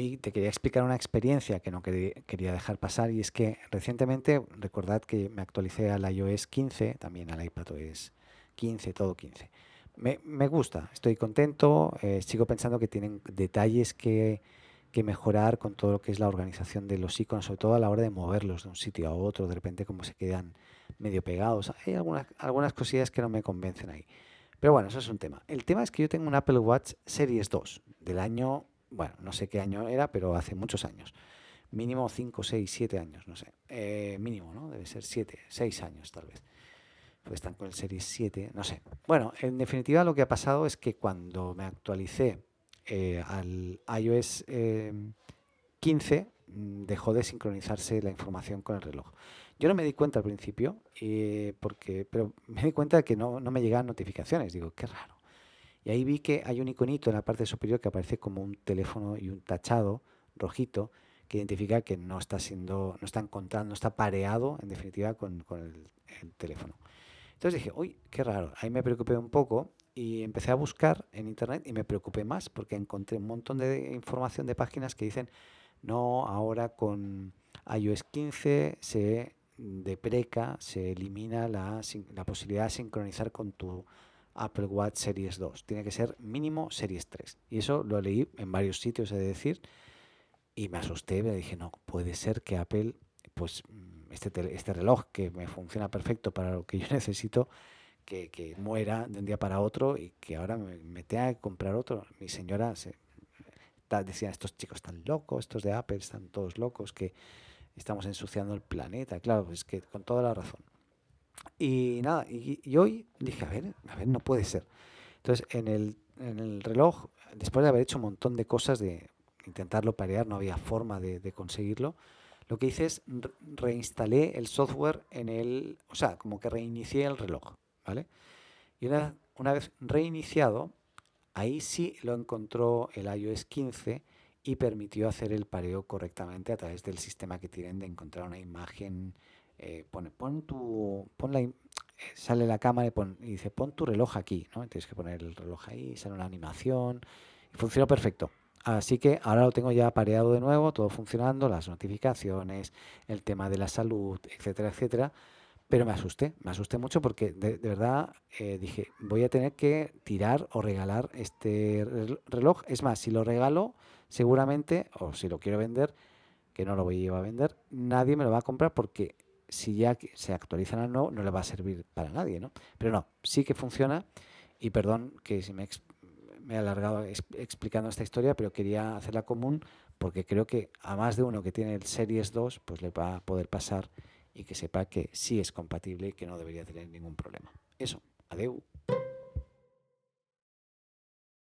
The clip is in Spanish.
Te quería explicar una experiencia que no quería dejar pasar y es que recientemente, recordad que me actualicé al iOS 15, también al iPadOS 15, todo 15. Me, me gusta, estoy contento, eh, sigo pensando que tienen detalles que, que, mejorar con todo lo que es la organización de los iconos, sobre todo a la hora de moverlos de un sitio a otro, de repente como se quedan medio pegados. Hay algunas, algunas cosillas que no me convencen ahí. Pero bueno, eso es un tema. El tema es que yo tengo un Apple Watch Series 2 del año, bueno, no sé qué año era, pero hace muchos años. Mínimo 5, 6, 7 años, no sé. Eh, mínimo, ¿no? Debe ser 7, 6 años tal vez. Pues están con el Series 7, no sé. Bueno, en definitiva lo que ha pasado es que cuando me actualicé eh, al iOS 15, eh, mm, dejó de sincronizarse la información con el reloj. Yo no me di cuenta al principio, eh, porque, pero me di cuenta de que no, no me llegaban notificaciones. Digo, qué raro. Y ahí vi que hay un iconito en la parte superior que aparece como un teléfono y un tachado rojito que identifica que no está siendo, no está encontrando, no está pareado en definitiva con, con el, el, teléfono. Entonces dije, uy, qué raro. Ahí me preocupé un poco y empecé a buscar en internet y me preocupé más porque encontré un montón de información de páginas que dicen, no, ahora con iOS 15 se preca se elimina la, la, posibilidad de sincronizar con tu Apple Watch Series 2. Tiene que ser mínimo Series 3. Y eso lo leí en varios sitios, he de decir, y me asusté, me dije, no, puede ser que Apple, pues mm, este, este reloj que me funciona perfecto para lo que yo necesito, que, que muera de un día para otro y que ahora me, me tenga que comprar otro. Mi señora se, decía, estos chicos están locos, estos de Apple están todos locos, que estamos ensuciando el planeta, claro, es que con toda la razón. Y nada, y, hoy dije, a ver, a ver, no puede ser. Entonces, en el, en el reloj, después de haber hecho un montón de cosas, de intentarlo parear, no había forma de, conseguirlo, lo que hice es reinstalé el software en el, o sea, como que reinicié el reloj, ¿vale? Y una, una vez reiniciado, ahí sí lo encontró el iOS 15 y permitió hacer el pareo correctamente a través del sistema que tienen de encontrar una imagen. Eh, pone, pon tu, pon la, eh, sale la cámara y, pon, y, dice pon tu reloj aquí, ¿no? Tienes que poner el reloj ahí, sale una animación y funcionó perfecto. Así que ahora lo tengo ya pareado de nuevo, todo funcionando, las notificaciones, el tema de la salud, etcétera, etcétera. Pero me asusté, me asusté mucho porque de, verdad eh, dije, voy a tener que tirar o regalar este reloj. Es más, si lo regalo, seguramente, o si lo quiero vender, que no lo voy a a vender, nadie me lo va a comprar porque si ya se actualizan al nuevo, no le va a servir para nadie, ¿no? Pero no, sí que funciona y perdón que si me, me he alargado explicando esta historia, pero quería hacerla común porque creo que a más de uno que tiene Series 2, pues le va a poder pasar y que sepa que sí es compatible y que no debería tener ningún problema. Eso, adeu.